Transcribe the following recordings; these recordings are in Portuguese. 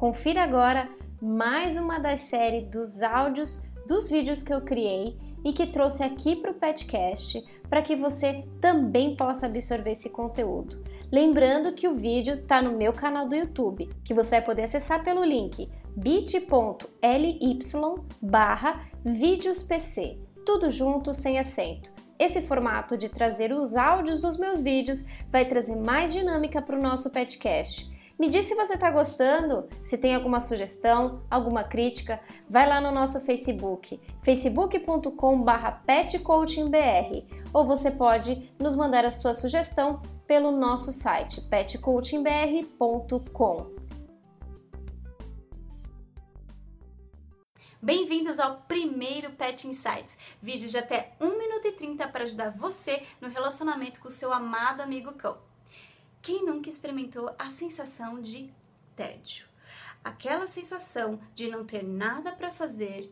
Confira agora mais uma das séries dos áudios dos vídeos que eu criei e que trouxe aqui para o Petcast para que você também possa absorver esse conteúdo. Lembrando que o vídeo está no meu canal do YouTube, que você vai poder acessar pelo link bit.ly barra vídeospc, tudo junto sem acento. Esse formato de trazer os áudios dos meus vídeos vai trazer mais dinâmica para o nosso podcast me diz se você está gostando, se tem alguma sugestão, alguma crítica, vai lá no nosso Facebook, facebook.com.br petcoachingbr, ou você pode nos mandar a sua sugestão pelo nosso site petcoachingbr.com. Bem-vindos ao primeiro Pet Insights, vídeo de até 1 minuto e 30 para ajudar você no relacionamento com o seu amado amigo cão. Quem nunca experimentou a sensação de tédio? Aquela sensação de não ter nada para fazer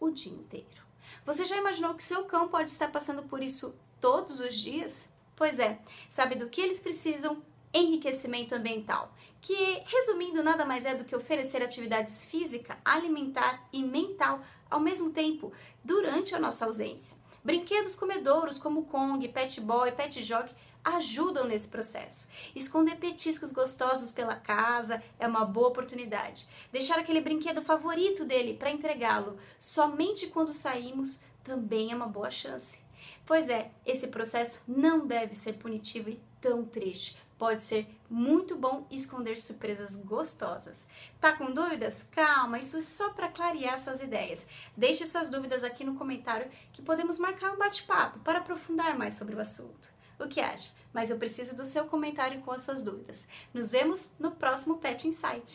o dia inteiro. Você já imaginou que seu cão pode estar passando por isso todos os dias? Pois é, sabe do que eles precisam? Enriquecimento ambiental, que resumindo nada mais é do que oferecer atividades física, alimentar e mental ao mesmo tempo durante a nossa ausência. Brinquedos comedouros como Kong, Pet Boy, Pet Jog ajudam nesse processo. Esconder petiscos gostosos pela casa é uma boa oportunidade. Deixar aquele brinquedo favorito dele para entregá-lo somente quando saímos também é uma boa chance. Pois é, esse processo não deve ser punitivo e tão triste. Pode ser muito bom esconder surpresas gostosas. Tá com dúvidas? Calma, isso é só para clarear suas ideias. Deixe suas dúvidas aqui no comentário que podemos marcar um bate-papo para aprofundar mais sobre o assunto. O que acha? Mas eu preciso do seu comentário com as suas dúvidas. Nos vemos no próximo Pet Insight.